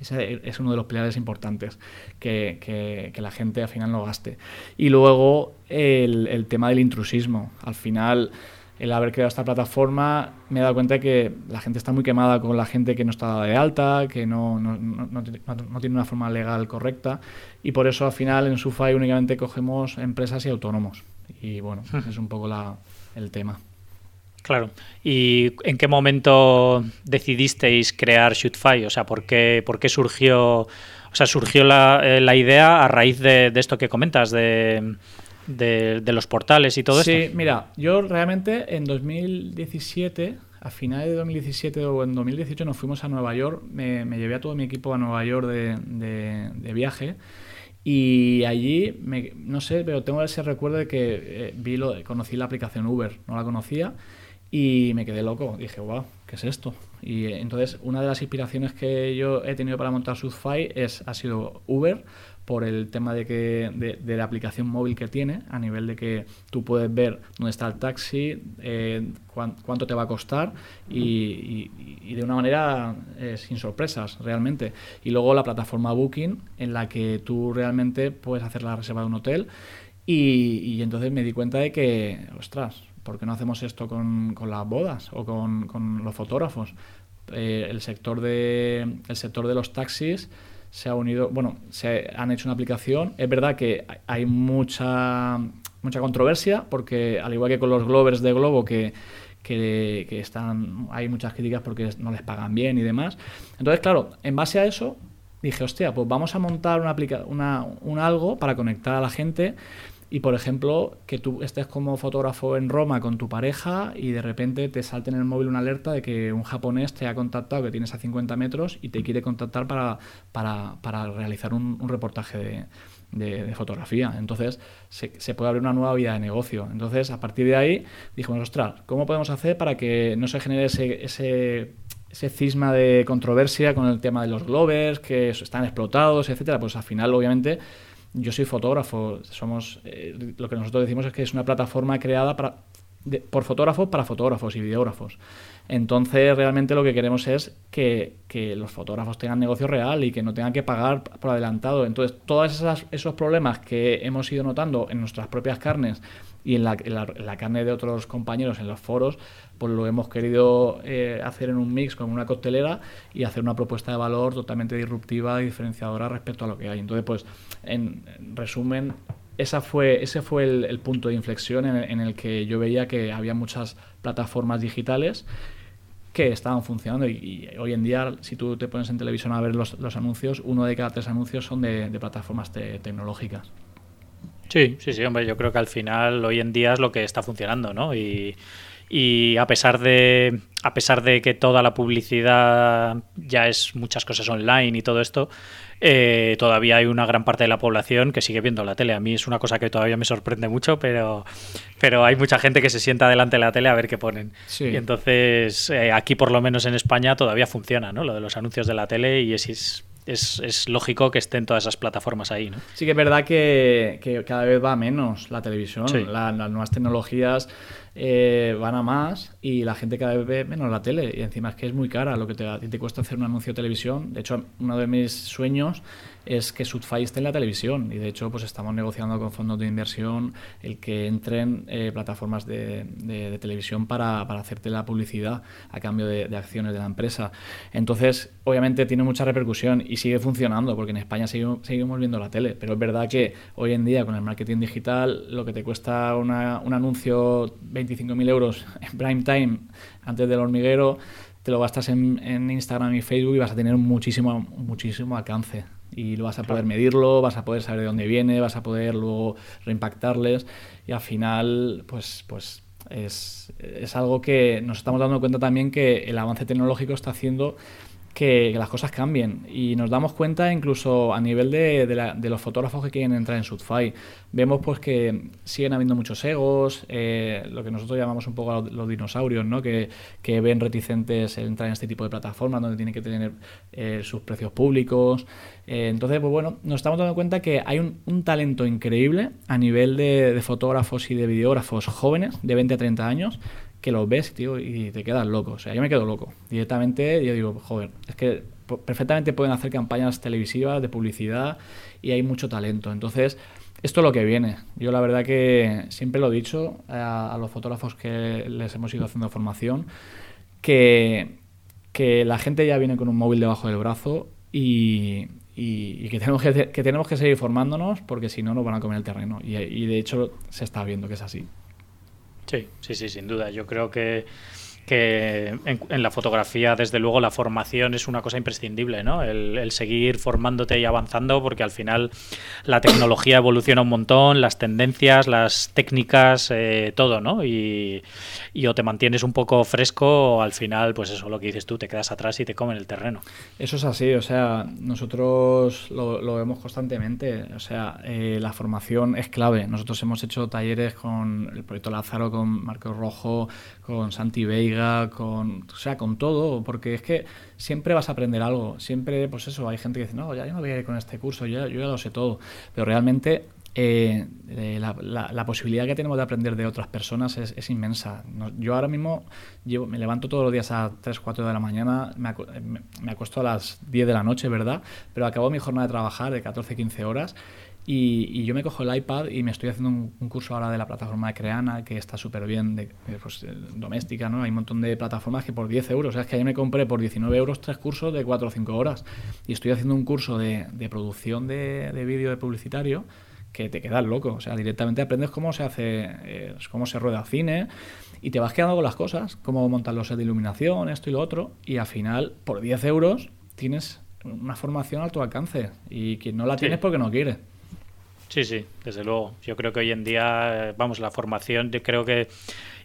ese es uno de los pilares importantes, que, que, la gente al final no gaste. Y luego el, el, tema del intrusismo. Al final, el haber creado esta plataforma, me he dado cuenta de que la gente está muy quemada con la gente que no está de alta, que no, no, no, no tiene una forma legal correcta. Y por eso al final en SUFAI únicamente cogemos empresas y autónomos. Y bueno, es un poco la, el tema. Claro. ¿Y en qué momento decidisteis crear Shootfy? O sea, ¿por qué, por qué surgió, o sea, surgió la, eh, la idea a raíz de, de, esto que comentas, de, de, de, los portales y todo esto? Sí, mira, yo realmente en 2017, a finales de 2017 o en 2018 nos fuimos a Nueva York, me, me llevé a todo mi equipo a Nueva York de, de viaje. Y allí, me, no sé, pero tengo ese recuerdo de que eh, vi lo, conocí la aplicación Uber, no la conocía, y me quedé loco. Dije, wow, ¿qué es esto? Y eh, entonces, una de las inspiraciones que yo he tenido para montar Suzfy es, ha sido Uber, por el tema de, que, de, la aplicación móvil que tiene, a nivel de que tú puedes ver dónde está el taxi, eh, cuánto te va a costar y, de una manera eh, sin sorpresas realmente. Y luego la plataforma Booking, en la que tú realmente puedes hacer la reserva de un hotel. Y, y entonces me di cuenta de que, ostras, ¿por qué no hacemos esto con, con las bodas o con, con los fotógrafos? Eh, el, sector de, el sector de los taxis se ha unido, bueno, se han hecho una aplicación. Es verdad que hay mucha, mucha controversia, porque al igual que con los Glovers de Globo, que, que, están, hay muchas críticas porque no les pagan bien y demás. Entonces, claro, en base a eso, dije, hostia, pues vamos a montar una, una, un algo para conectar a la gente y por ejemplo, que tú estés como fotógrafo en Roma con tu pareja y de repente te salte en el móvil una alerta de que un japonés te ha contactado, que tienes a 50 metros y te quiere contactar para, para, para realizar un, reportaje de, de, fotografía. Entonces, se, puede abrir una nueva vía de negocio. Entonces, a partir de ahí, dijimos, ostras, ¿cómo podemos hacer para que no se genere ese, ese ese cisma de controversia con el tema de los glovers, que están explotados, etcétera, pues al final, obviamente, yo soy fotógrafo, somos eh, lo que nosotros decimos es que es una plataforma creada para, por fotógrafos para fotógrafos y videógrafos. Entonces, realmente lo que queremos es que, que, los fotógrafos tengan negocio real y que no tengan que pagar por adelantado. Entonces, todos esos problemas que hemos ido notando en nuestras propias carnes y en la, la, carne de otros compañeros en los foros, pues lo hemos querido eh, hacer en un mix con una coctelera y hacer una propuesta de valor totalmente disruptiva y diferenciadora respecto a lo que hay. Entonces, pues, en, resumen, esa fue, ese fue el, punto de inflexión en el, que yo veía que había muchas plataformas digitales que estaban funcionando y, hoy en día si tú te pones en televisión a ver los anuncios, uno de cada tres anuncios son de, plataformas tecnológicas. Sí, sí, sí, hombre, yo creo que al final hoy en día es lo que está funcionando, ¿no? Y, y a pesar de a pesar de que toda la publicidad ya es muchas cosas online y todo esto, eh, todavía hay una gran parte de la población que sigue viendo la tele. A mí es una cosa que todavía me sorprende mucho, pero, pero hay mucha gente que se sienta delante de la tele a ver qué ponen. Y entonces, eh, aquí por lo menos en España todavía funciona, ¿no? Lo de los anuncios de la tele y es, es, es, lógico que estén todas esas plataformas ahí, ¿no? Sí que es verdad que, que cada vez va menos la televisión. las nuevas tecnologías eh, van a más y la gente cada vez ve menos la tele. Y encima es que es muy cara lo que te, te cuesta hacer un anuncio de televisión. De hecho, uno de mis sueños es que Sudfy esté en la televisión. Y de hecho, pues estamos negociando con fondos de inversión el que entren eh, plataformas de, televisión para, para, hacerte la publicidad a cambio de, acciones de la empresa. Entonces, obviamente tiene mucha repercusión y sigue funcionando, porque en España seguimos, seguimos viendo la tele. Pero es verdad que hoy en día, con el marketing digital, lo que te cuesta una, un anuncio 25.000 euros en prime time antes del hormiguero, te lo gastas en, en, Instagram y Facebook y vas a tener muchísimo, muchísimo alcance. Y lo vas a poder medirlo, vas a poder saber de dónde viene, vas a poder luego reimpactarles y al final, pues, pues es, es algo que nos estamos dando cuenta también que el avance tecnológico está haciendo que, las cosas cambien. Y nos damos cuenta incluso a nivel de, de, los fotógrafos que quieren entrar en Sudfy. Vemos pues que siguen habiendo muchos egos, eh, lo que nosotros llamamos un poco los dinosaurios, ¿no? que, que ven reticentes en entrar en este tipo de plataformas donde tienen que tener eh, sus precios públicos. Eh, entonces, pues bueno, nos estamos dando cuenta que hay un, un talento increíble a nivel de, de fotógrafos y de videógrafos jóvenes de 20 a 30 años que lo ves, tío, y te quedas loco. O sea, yo me quedo loco. Directamente yo digo, joder, es que perfectamente pueden hacer campañas televisivas de publicidad y hay mucho talento. Entonces, esto es lo que viene. Yo la verdad que siempre lo he dicho a, los fotógrafos que les hemos ido haciendo formación, que, que la gente ya viene con un móvil debajo del brazo y, que, tenemos que, tenemos que seguir formándonos porque si no nos van a comer el terreno. Y de hecho se está viendo que es así. Sí, sí, sí, sin duda. Yo creo que que en, la fotografía, desde luego, la formación es una cosa imprescindible, ¿no? El, seguir formándote y avanzando, porque al final la tecnología evoluciona un montón, las tendencias, las técnicas, eh, todo, ¿no? Y, o te mantienes un poco fresco, o al final, pues eso, lo que dices tú, te quedas atrás y te comen el terreno. Eso es así, o sea, nosotros lo, vemos constantemente, o sea, eh, la formación es clave. Nosotros hemos hecho talleres con el proyecto Lázaro, con Marcos Rojo, con Santi Veiga, con, o sea, con todo, porque es que siempre vas a aprender algo, siempre, pues eso, hay gente que dice, no, ya yo no voy a ir con este curso, yo, yo ya lo sé todo, pero realmente eh, eh, la, posibilidad que tenemos de aprender de otras personas es, inmensa. yo ahora mismo llevo, me levanto todos los días a 3, 4 de la mañana, me, me, acuesto a las 10 de la noche, ¿verdad? Pero acabo mi jornada de trabajar de 14, 15 horas y, yo me cojo el iPad y me estoy haciendo un, curso ahora de la plataforma de Creana, que está súper bien, de, pues, doméstica, ¿no? Hay un montón de plataformas que por 10 euros, o sea, es que ayer me compré por 19 euros tres cursos de 4 o 5 horas. Y estoy haciendo un curso de, producción de, vídeo de publicitario que te quedas loco. O sea, directamente aprendes cómo se hace, eh, cómo se rueda cine y te vas quedando con las cosas, cómo montar los sets de iluminación, esto y lo otro. Y al final, por 10 euros, tienes una formación a tu alcance. Y quien no la tienes porque no quiere. Sí, sí, desde luego. Yo creo que hoy en día, vamos, la formación, yo creo que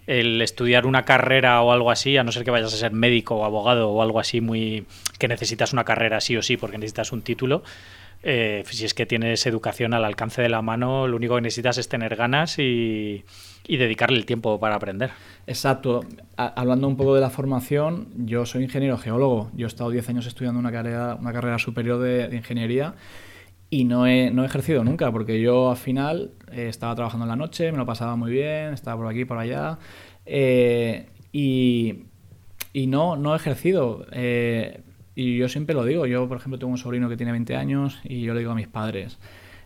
el estudiar una carrera o algo así, a no ser que vayas a ser médico o abogado o algo así muy que necesitas una carrera sí o sí porque necesitas un título, eh, si es que tienes educación al alcance de la mano, lo único que necesitas es tener ganas y, dedicarle el tiempo para aprender. Exacto. hablando un poco de la formación, yo soy ingeniero geólogo. Yo he estado 10 años estudiando una carrera, una carrera superior de ingeniería y no he, no he ejercido nunca, porque yo al final eh, estaba trabajando en la noche, me lo pasaba muy bien, estaba por aquí, por allá, eh, y, y, no, no he ejercido. Eh, y yo siempre lo digo, yo por ejemplo tengo un sobrino que tiene 20 años y yo le digo a mis padres,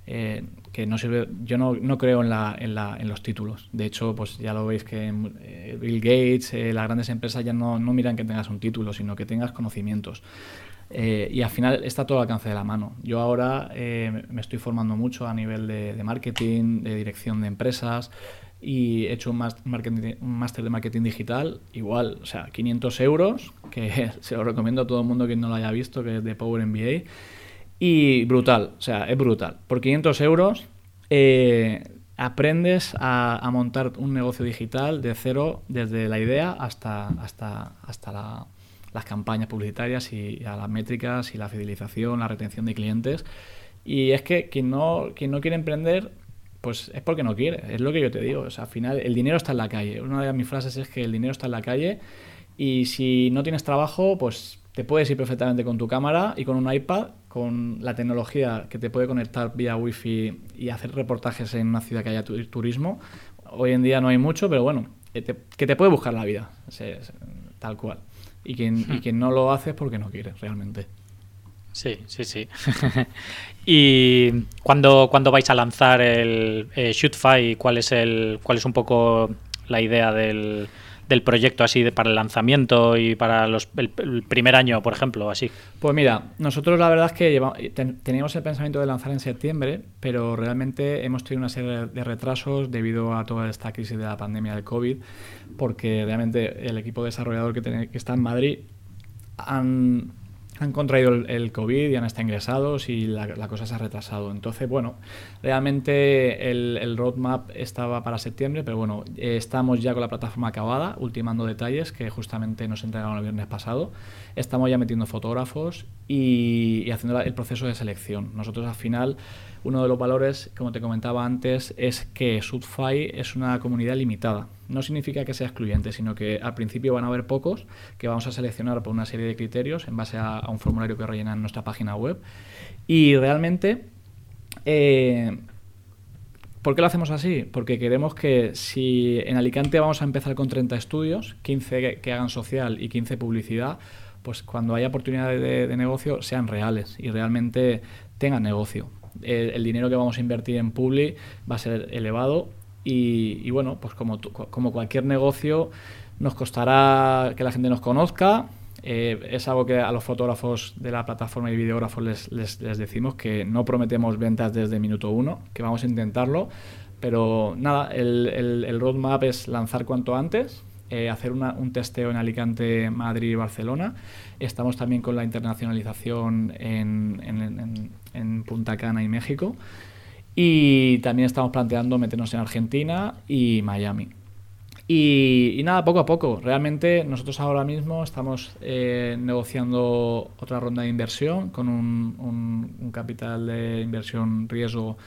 que no sirve, yo no, no creo en, la, en, la, en, los títulos. De hecho, pues ya lo veis que Bill Gates, las grandes empresas ya no, no miran que tengas un título, sino que tengas conocimientos. Eh, y al final está todo al alcance de la mano. Yo ahora eh, me estoy formando mucho a nivel de, marketing, de dirección de empresas y he hecho un máster de marketing digital, igual, o sea, 500 euros, que se lo recomiendo a todo el mundo que no lo haya visto, que es de Power MBA. Y brutal, o sea, es brutal. Por 500 euros eh, aprendes a, montar un negocio digital de cero, desde la idea hasta, hasta, hasta las campañas publicitarias y a las métricas y la fidelización, la retención de clientes. Y es que quien no, quien no quiere emprender, pues es porque no quiere, es lo que yo te digo. O sea, al final el dinero está en la calle. Una de mis frases es que el dinero está en la calle y si no tienes trabajo, pues te puedes ir perfectamente con tu cámara y con un iPad, con la tecnología que te puede conectar vía Wi-Fi y hacer reportajes en una ciudad que haya turismo. Hoy en día no hay mucho, pero bueno, que te, puede buscar la vida, tal cual. Y quien, y hmm. quien no lo hace es porque no quiere, realmente. Sí, sí, sí. ¿Y cuándo, cuando vais a lanzar el eh, Shootfy? ¿Cuál es, el, ¿Cuál es un poco la idea del, del proyecto así de, para el lanzamiento y para los, el, primer año, por ejemplo, así? Pues mira, nosotros la verdad es que teníamos el pensamiento de lanzar en septiembre, pero realmente hemos tenido una serie de retrasos debido a toda esta crisis de la pandemia del COVID, porque realmente el equipo desarrollador que, que está en Madrid han han contraído el, COVID y han estado ingresados y la, cosa se ha retrasado. Entonces, bueno, realmente el, roadmap estaba para septiembre, pero bueno, eh, estamos ya con la plataforma acabada, ultimando detalles que justamente nos entregaron el viernes pasado. Estamos ya metiendo fotógrafos y, haciendo el proceso de selección. Nosotros al final uno de los valores, como te comentaba antes, es que Sudfy es una comunidad limitada. No significa que sea excluyente, sino que al principio van a haber pocos que vamos a seleccionar por una serie de criterios en base a, un formulario que rellena en nuestra página web. Y realmente, eh, ¿por qué lo hacemos así? Porque queremos que si en Alicante vamos a empezar con 30 estudios, 15 que, hagan social y 15 publicidad, pues cuando haya oportunidades de, negocio sean reales y realmente tengan negocio el, dinero que vamos a invertir en Publi va a ser elevado y, bueno, pues como, como cualquier negocio nos costará que la gente nos conozca. Eh, es algo que a los fotógrafos de la plataforma y videógrafos les, les, decimos que no prometemos ventas desde minuto uno, que vamos a intentarlo. Pero nada, el, el, roadmap es lanzar cuanto antes, eh, hacer un testeo en Alicante, Madrid y Barcelona. Estamos también con la internacionalización en, en, en Punta Cana y México. Y también estamos planteando meternos en Argentina y Miami. Y, nada, poco a poco. Realmente nosotros ahora mismo estamos eh, negociando otra ronda de inversión con un, un, capital de inversión riesgo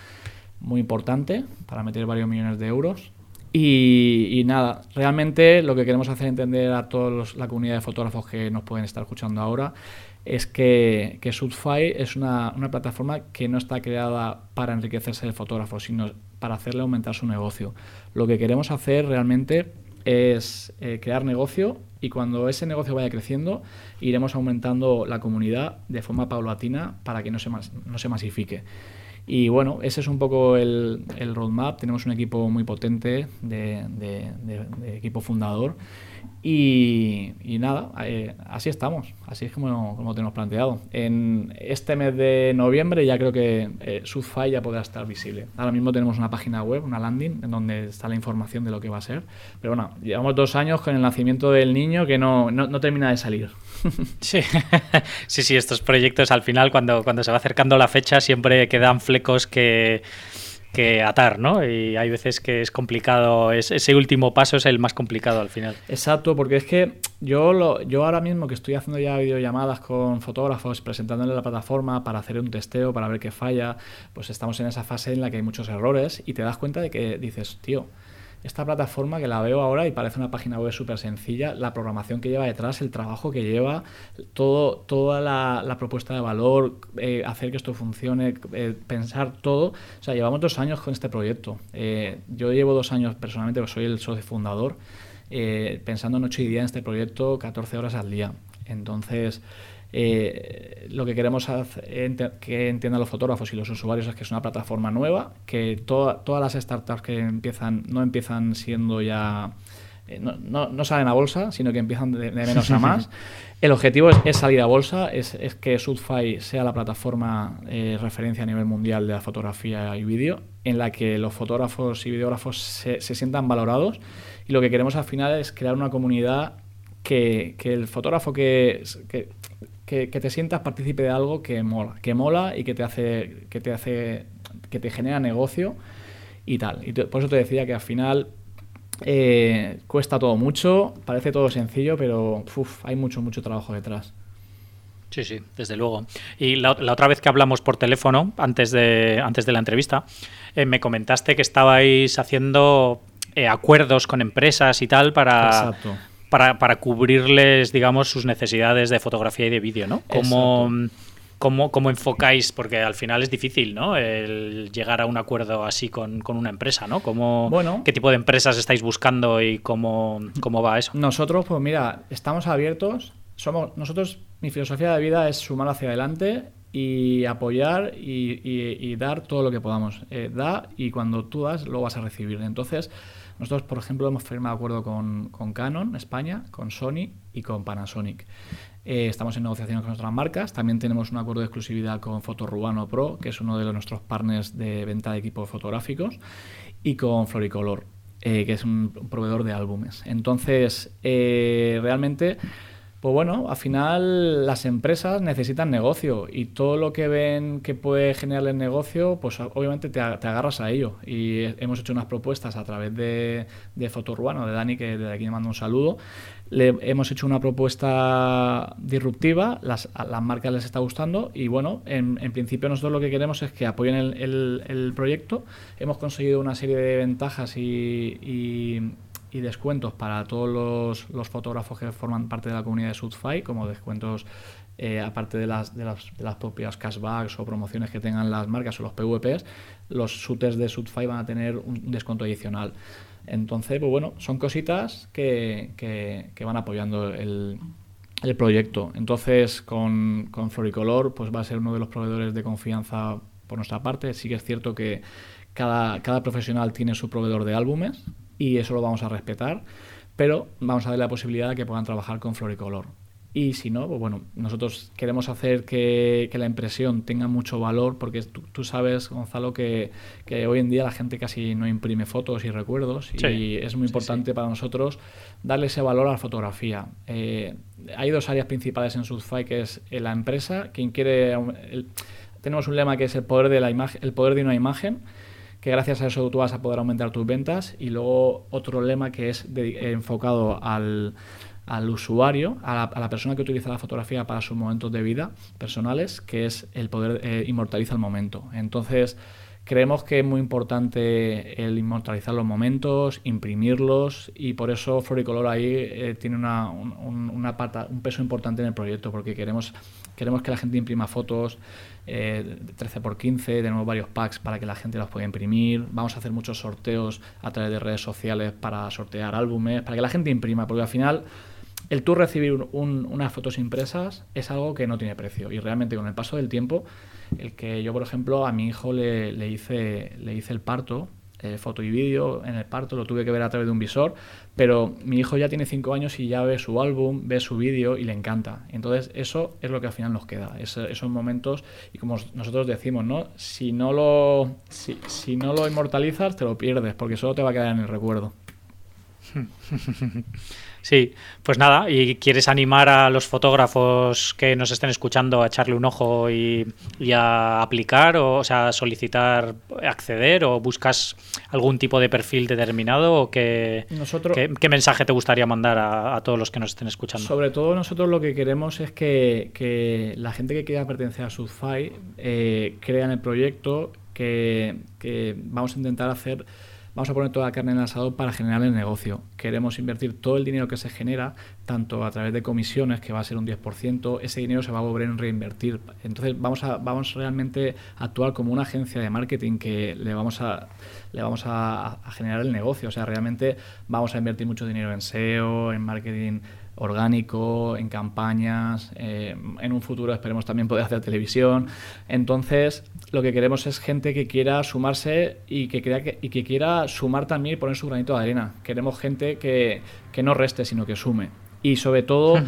muy importante para meter varios millones de euros. Y, nada, realmente lo que queremos hacer entender a toda la comunidad de fotógrafos que nos pueden estar escuchando ahora es que, que es una, plataforma que no está creada para enriquecerse el fotógrafo, sino para hacerle aumentar su negocio. Lo que queremos hacer realmente es eh, crear negocio y cuando ese negocio vaya creciendo iremos aumentando la comunidad de forma paulatina para que no se, no se masifique. Y bueno, ese es un poco el, roadmap. Tenemos un equipo muy potente de equipo fundador y, nada, eh, así estamos, así es como, como tenemos planteado. En este mes de noviembre ya creo que eh, ya podrá estar visible. Ahora mismo tenemos una página web, una landing, en donde está la información de lo que va a ser. Pero bueno, llevamos dos años con el nacimiento del niño que no, no, no termina de salir. Sí. sí, sí, estos proyectos al final, cuando, cuando se va acercando la fecha, siempre quedan flecos que que atar, ¿no? Y hay veces que es complicado, ese último paso es el más complicado al final. Exacto, porque es que yo, lo, yo ahora mismo que estoy haciendo ya videollamadas con fotógrafos, presentándole la plataforma para hacer un testeo, para ver qué falla, pues estamos en esa fase en la que hay muchos errores y te das cuenta de que dices, tío, esta plataforma que la veo ahora y parece una página web súper sencilla, la programación que lleva detrás, el trabajo que lleva, todo, toda la, propuesta de valor, eh, hacer que esto funcione, eh, pensar todo. O sea, llevamos dos años con este proyecto. Eh, yo llevo dos años personalmente, soy el socio fundador, pensando noche y día en este proyecto 14 horas al día. Entonces, eh, lo que queremos hacer, que entiendan los fotógrafos y los usuarios es que es una plataforma nueva, que todas las startups que empiezan no empiezan siendo ya eh, no, salen a bolsa, sino que empiezan de, menos a más. El objetivo es, salir a bolsa, es, que Sudfy sea la plataforma eh, referencia a nivel mundial de la fotografía y vídeo, en la que los fotógrafos y videógrafos se, sientan valorados. Y lo que queremos al final es crear una comunidad que, el fotógrafo que, que, te sientas partícipe de algo que mola, que mola y que te hace, que te hace, que te genera negocio y tal. Y por eso te decía que al final eh, cuesta todo mucho, parece todo sencillo, pero hay mucho, mucho trabajo detrás. Sí, sí, desde luego. Y la, otra vez que hablamos por teléfono, antes de, antes de la entrevista, eh, me comentaste que estabais haciendo eh, acuerdos con empresas y tal para, para, para, cubrirles, digamos, sus necesidades de fotografía y de vídeo, ¿no? Como, ¿Cómo, ¿Cómo, enfocáis? Porque al final es difícil, ¿no? El llegar a un acuerdo así con, una empresa, ¿no? ¿Cómo, bueno, ¿Qué tipo de empresas estáis buscando y cómo, cómo va eso? Nosotros, pues mira, estamos abiertos. Somos, nosotros, mi filosofía de vida es sumar hacia adelante y apoyar y, dar todo lo que podamos. Eh, da y cuando tú das, lo vas a recibir. Entonces, nosotros, por ejemplo, hemos firmado acuerdo con, con Canon, España, con Sony y con Panasonic. Eh, estamos en negociaciones con otras marcas. También tenemos un acuerdo de exclusividad con Fotorubano Pro, que es uno de nuestros partners de venta de equipos fotográficos, y con Floricolor, eh, que es un, proveedor de álbumes. Entonces, eh, realmente, pues bueno, al final las empresas necesitan negocio y todo lo que ven que puede generarle negocio, pues obviamente te, agarras a ello. Y hemos hecho unas propuestas a través de, de Fotorurbano, de Dani, que desde aquí le mando un saludo le hemos hecho una propuesta disruptiva, las, a las marcas les está gustando y bueno, en, principio nosotros lo que queremos es que apoyen el, proyecto. Hemos conseguido una serie de ventajas y, descuentos para todos los, fotógrafos que forman parte de la comunidad de Sudfy, como descuentos eh, aparte de las, de, las, de las propias cashbacks o promociones que tengan las marcas o los PVPs, los shooters de Sudfy van a tener un descuento adicional. Entonces, pues bueno, son cositas que, que, van apoyando el, el, proyecto. Entonces, con, con, Floricolor, pues va a ser uno de los proveedores de confianza por nuestra parte. Sí que es cierto que cada, cada profesional tiene su proveedor de álbumes y eso lo vamos a respetar, pero vamos a darle la posibilidad de que puedan trabajar con Floricolor. Y si no, pues bueno, nosotros queremos hacer que, la impresión tenga mucho valor, porque tú, sabes, Gonzalo, que, hoy en día la gente casi no imprime fotos y recuerdos, y es muy importante para nosotros darle ese valor a la fotografía. Eh, hay dos áreas principales en Sudfy, que es la empresa, quien quiere... tenemos un lema que es el poder de, la imagen, el poder de una imagen, que gracias a eso tú vas a poder aumentar tus ventas, y luego otro lema que es enfocado al al usuario, a la, persona que utiliza la fotografía para sus momentos de vida personales, que es el poder eh, inmortalizar el momento. Entonces, creemos que es muy importante el inmortalizar los momentos, imprimirlos, y por eso Floricolor ahí eh, tiene una, un peso importante en el proyecto, porque queremos, queremos que la gente imprima fotos eh, 13x15, tenemos varios packs para que la gente los pueda imprimir, vamos a hacer muchos sorteos a través de redes sociales para sortear álbumes, para que la gente imprima, porque al final el tú recibir unas fotos impresas es algo que no tiene precio y realmente con el paso del tiempo, el que yo por ejemplo a mi hijo le hice, le hice el parto, eh, foto y vídeo en el parto, lo tuve que ver a través de un visor, pero mi hijo ya tiene 5 años y ya ve su álbum, ve su vídeo y le encanta. Entonces eso es lo que al final nos queda, esos momentos y como nosotros decimos, ¿no? Si no lo, si, si no lo inmortalizas te lo pierdes porque solo te va a quedar en el recuerdo. Sí, pues nada, y quieres animar a los fotógrafos que nos estén escuchando a echarle un ojo y, a aplicar, o, sea, solicitar acceder, o buscas algún tipo de perfil determinado, o qué, ¿qué, mensaje te gustaría mandar a, todos los que nos estén escuchando? Sobre todo nosotros lo que queremos es que, la gente que quiera pertenecer a Sudfy eh, crea en el proyecto, que, que vamos a intentar hacer vamos a poner toda la carne en el asador para generar el negocio. Queremos invertir todo el dinero que se genera, tanto a través de comisiones, que va a ser un 10%, ese dinero se va a volver a reinvertir. Entonces vamos a, vamos realmente a actuar como una agencia de marketing que le vamos a, le vamos a, generar el negocio. O sea, realmente vamos a invertir mucho dinero en SEO, en marketing orgánico, en campañas, eh, en un futuro esperemos también poder hacer televisión. Entonces, lo que queremos es gente que quiera sumarse y que, crea que, y que quiera sumar también y poner su granito de arena. Queremos gente que, que no reste, sino que sume. Y sobre todo,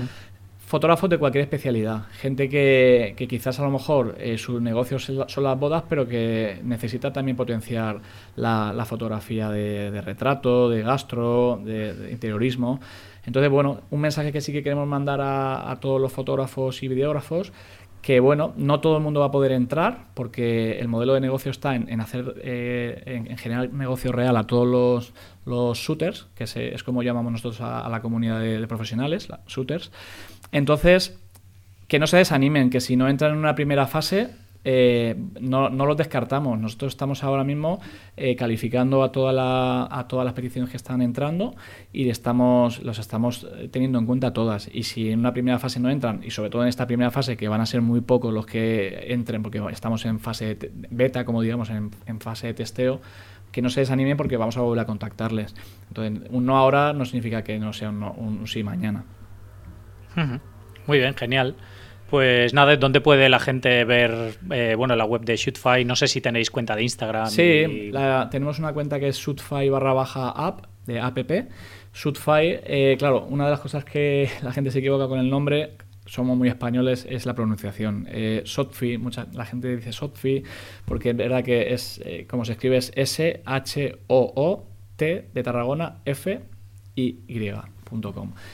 fotógrafos de cualquier especialidad. Gente que, quizás a lo mejor eh, su negocio son las bodas, pero que necesita también potenciar la, fotografía de, retrato, de gastro, de, interiorismo. Entonces, bueno, un mensaje que sí que queremos mandar a todos los fotógrafos y videógrafos que bueno, no todo el mundo va a poder entrar porque el modelo de negocio está en, hacer, eh, en, generar negocio real a todos los, los shooters, que es como llamamos nosotros a, la comunidad de, profesionales, shooters. Entonces, que no se desanimen, que si no entran en una primera fase, eh, no, no, los descartamos. Nosotros estamos ahora mismo eh, calificando a, toda la, a todas las peticiones que están entrando y estamos, los estamos eh, teniendo en cuenta todas. Y si en una primera fase no entran, y sobre todo en esta primera fase, que van a ser muy pocos los que entren, porque estamos en fase beta, como digamos, en, fase de testeo, que no se desanimen porque vamos a volver a contactarles. Entonces, un no ahora no significa que no sea un, sí mañana. Muy bien, genial. Pues nada, ¿dónde puede la gente ver eh, bueno, la web de Shootfy? No sé si tenéis cuenta de Instagram. Sí, tenemos una cuenta que es Shootfy barra baja app, de app. Shootfy, eh, claro, una de las cosas que la gente se equivoca con el nombre, somos muy españoles, es la pronunciación. Eh, mucha, la gente dice Sotfi, porque es verdad que es, eh, como se escribe, es S-H-O-O-T de Tarragona, F-I-Y.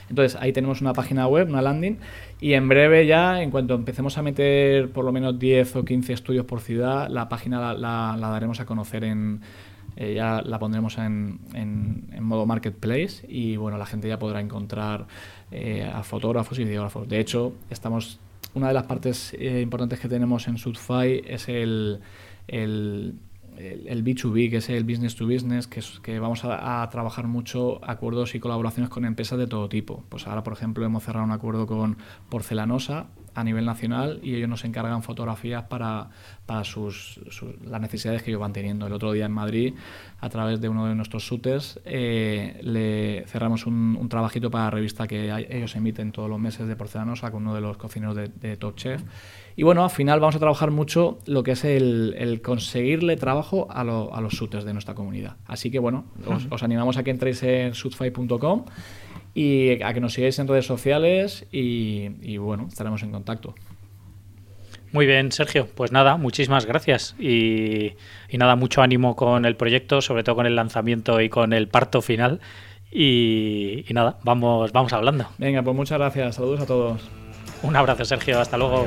Entonces ahí tenemos una página web, una landing, y en breve ya, en cuanto empecemos a meter por lo menos 10 o 15 estudios por ciudad, la página la, daremos a conocer en... Eh, ya la pondremos en, en, modo marketplace y bueno, la gente ya podrá encontrar eh, a fotógrafos y videógrafos. De hecho, estamos una de las partes eh, importantes que tenemos en Sudfy es el, el el, B2B, que es el business to business, que, es, que vamos a, trabajar mucho acuerdos y colaboraciones con empresas de todo tipo. Pues ahora, por ejemplo, hemos cerrado un acuerdo con Porcelanosa a nivel nacional y ellos nos encargan fotografías para, para sus, las necesidades que ellos van teniendo. El otro día en Madrid, a través de uno de nuestros shooters, eh, le cerramos un, trabajito para la revista que ellos emiten todos los meses de Porcelanosa con uno de los cocineros de, Top Chef. Y bueno, al final vamos a trabajar mucho lo que es el, conseguirle trabajo a, a, los shooters de nuestra comunidad. Así que bueno, os, animamos a que entréis en shootfy.com y a que nos sigáis en redes sociales y, bueno, estaremos en contacto. Muy bien, Sergio. Pues nada, muchísimas gracias. Y, nada, mucho ánimo con el proyecto, sobre todo con el lanzamiento y con el parto final. Y, nada, vamos, vamos hablando. Venga, pues muchas gracias. Saludos a todos. Un abrazo, Sergio. Hasta luego.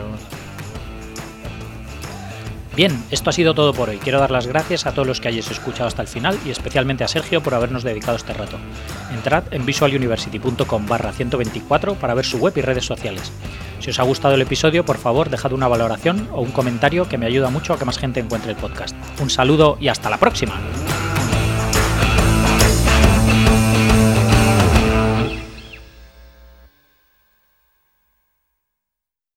Bien, esto ha sido todo por hoy. Quiero dar las gracias a todos los que hayáis escuchado hasta el final y especialmente a Sergio por habernos dedicado este rato. Entrad en visualuniversity.com barra 124 para ver su web y redes sociales. Si os ha gustado el episodio, por favor, dejad una valoración o un comentario que me ayuda mucho a que más gente encuentre el podcast. Un saludo y hasta la próxima.